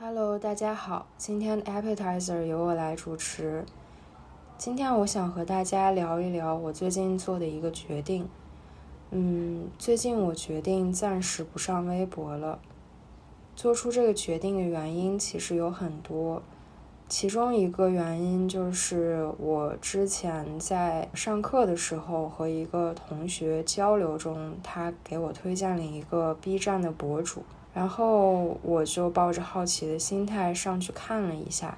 Hello，大家好，今天的 Appetizer 由我来主持。今天我想和大家聊一聊我最近做的一个决定。嗯，最近我决定暂时不上微博了。做出这个决定的原因其实有很多，其中一个原因就是我之前在上课的时候和一个同学交流中，他给我推荐了一个 B 站的博主，然后我就抱着好奇的心态上去看了一下。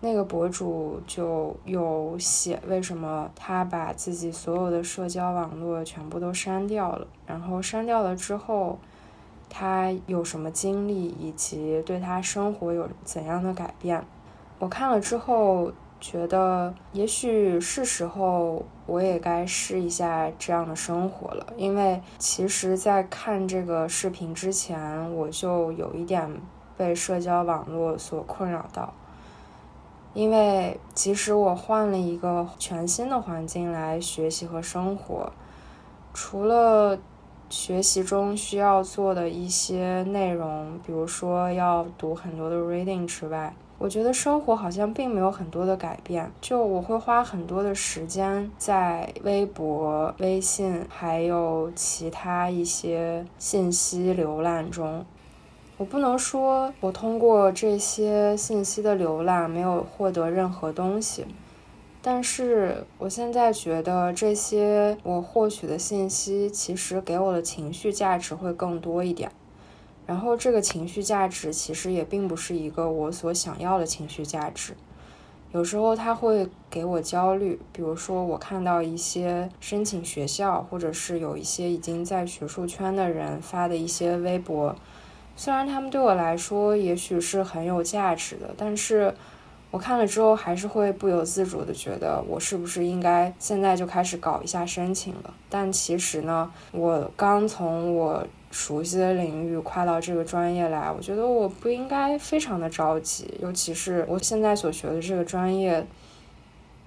那个博主就有写为什么他把自己所有的社交网络全部都删掉了，然后删掉了之后。他有什么经历，以及对他生活有怎样的改变？我看了之后觉得，也许是时候我也该试一下这样的生活了。因为其实，在看这个视频之前，我就有一点被社交网络所困扰到。因为即使我换了一个全新的环境来学习和生活，除了。学习中需要做的一些内容，比如说要读很多的 reading 之外，我觉得生活好像并没有很多的改变。就我会花很多的时间在微博、微信还有其他一些信息浏览中。我不能说我通过这些信息的浏览没有获得任何东西。但是我现在觉得这些我获取的信息，其实给我的情绪价值会更多一点。然后这个情绪价值其实也并不是一个我所想要的情绪价值。有时候它会给我焦虑，比如说我看到一些申请学校，或者是有一些已经在学术圈的人发的一些微博，虽然他们对我来说也许是很有价值的，但是。我看了之后，还是会不由自主的觉得，我是不是应该现在就开始搞一下申请了？但其实呢，我刚从我熟悉的领域跨到这个专业来，我觉得我不应该非常的着急，尤其是我现在所学的这个专业，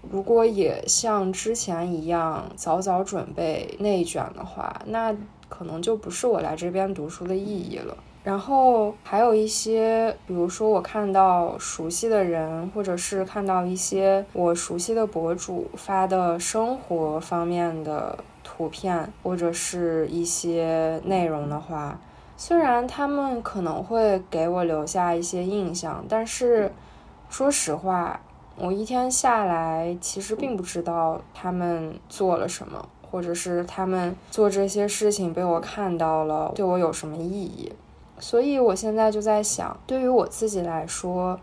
如果也像之前一样早早准备内卷的话，那可能就不是我来这边读书的意义了。然后还有一些，比如说我看到熟悉的人，或者是看到一些我熟悉的博主发的生活方面的图片，或者是一些内容的话，虽然他们可能会给我留下一些印象，但是说实话，我一天下来其实并不知道他们做了什么，或者是他们做这些事情被我看到了，对我有什么意义。所以，我现在就在想，对于我自己来说，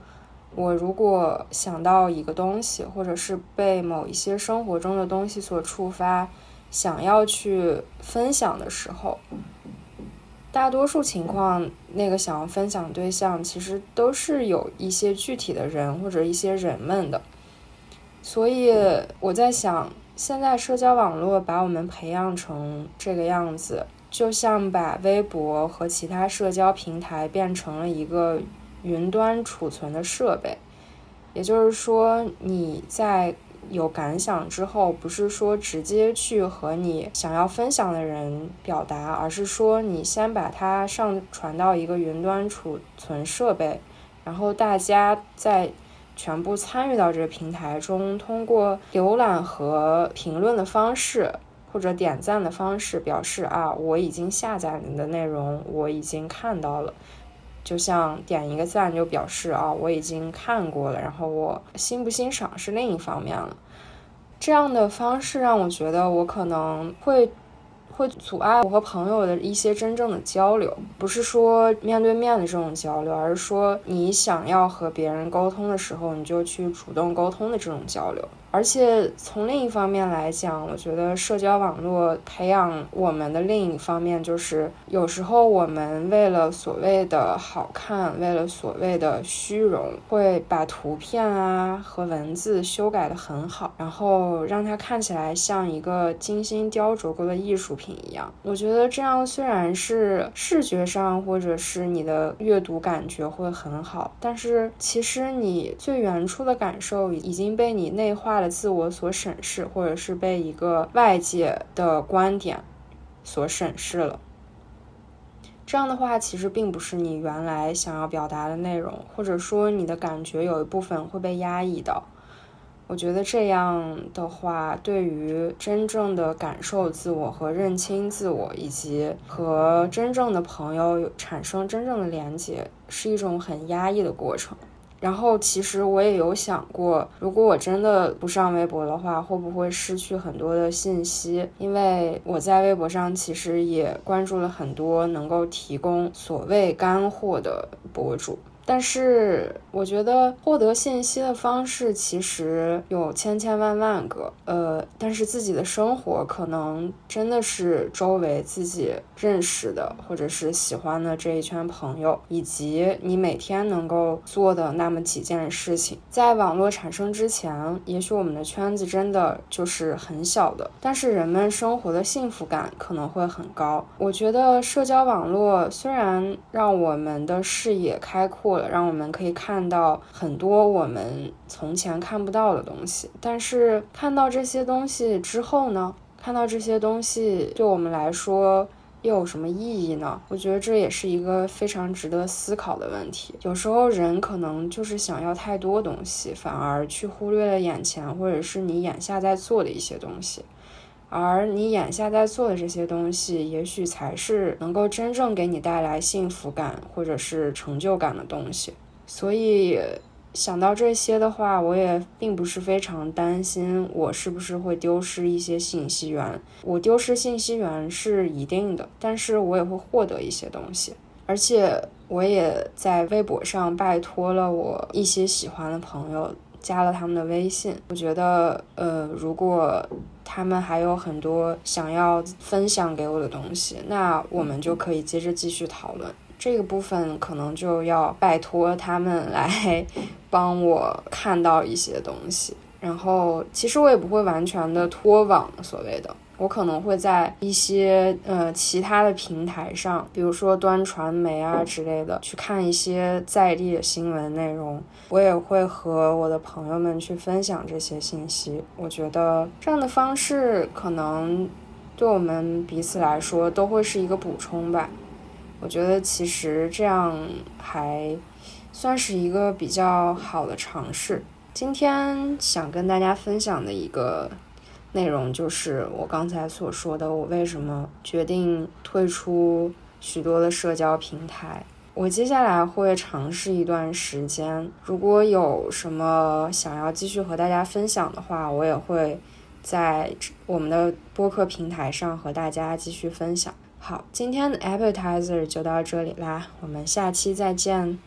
我如果想到一个东西，或者是被某一些生活中的东西所触发，想要去分享的时候，大多数情况，那个想要分享对象其实都是有一些具体的人或者一些人们的。所以，我在想，现在社交网络把我们培养成这个样子。就像把微博和其他社交平台变成了一个云端储存的设备，也就是说，你在有感想之后，不是说直接去和你想要分享的人表达，而是说你先把它上传到一个云端储存设备，然后大家在全部参与到这个平台中，通过浏览和评论的方式。或者点赞的方式表示啊，我已经下载你的内容，我已经看到了。就像点一个赞就表示啊，我已经看过了，然后我欣不欣赏是另一方面了。这样的方式让我觉得我可能会会阻碍我和朋友的一些真正的交流，不是说面对面的这种交流，而是说你想要和别人沟通的时候，你就去主动沟通的这种交流。而且从另一方面来讲，我觉得社交网络培养我们的另一方面就是，有时候我们为了所谓的好看，为了所谓的虚荣，会把图片啊和文字修改的很好，然后让它看起来像一个精心雕琢过的艺术品一样。我觉得这样虽然是视觉上或者是你的阅读感觉会很好，但是其实你最原初的感受已经被你内化。的自我所审视，或者是被一个外界的观点所审视了。这样的话其实并不是你原来想要表达的内容，或者说你的感觉有一部分会被压抑到。我觉得这样的话，对于真正的感受自我和认清自我，以及和真正的朋友产生真正的连接，是一种很压抑的过程。然后，其实我也有想过，如果我真的不上微博的话，会不会失去很多的信息？因为我在微博上其实也关注了很多能够提供所谓干货的博主。但是我觉得获得信息的方式其实有千千万万个，呃，但是自己的生活可能真的是周围自己认识的或者是喜欢的这一圈朋友，以及你每天能够做的那么几件事情。在网络产生之前，也许我们的圈子真的就是很小的，但是人们生活的幸福感可能会很高。我觉得社交网络虽然让我们的视野开阔。让我们可以看到很多我们从前看不到的东西，但是看到这些东西之后呢？看到这些东西对我们来说又有什么意义呢？我觉得这也是一个非常值得思考的问题。有时候人可能就是想要太多东西，反而去忽略了眼前或者是你眼下在做的一些东西。而你眼下在做的这些东西，也许才是能够真正给你带来幸福感或者是成就感的东西。所以想到这些的话，我也并不是非常担心我是不是会丢失一些信息源。我丢失信息源是一定的，但是我也会获得一些东西。而且我也在微博上拜托了我一些喜欢的朋友。加了他们的微信，我觉得，呃，如果他们还有很多想要分享给我的东西，那我们就可以接着继续讨论。这个部分可能就要拜托他们来帮我看到一些东西，然后其实我也不会完全的脱网，所谓的。我可能会在一些呃其他的平台上，比如说端传媒啊之类的，去看一些在地的新闻内容。我也会和我的朋友们去分享这些信息。我觉得这样的方式可能对我们彼此来说都会是一个补充吧。我觉得其实这样还算是一个比较好的尝试。今天想跟大家分享的一个。内容就是我刚才所说的，我为什么决定退出许多的社交平台。我接下来会尝试一段时间，如果有什么想要继续和大家分享的话，我也会在我们的播客平台上和大家继续分享。好，今天的 appetizer 就到这里啦，我们下期再见。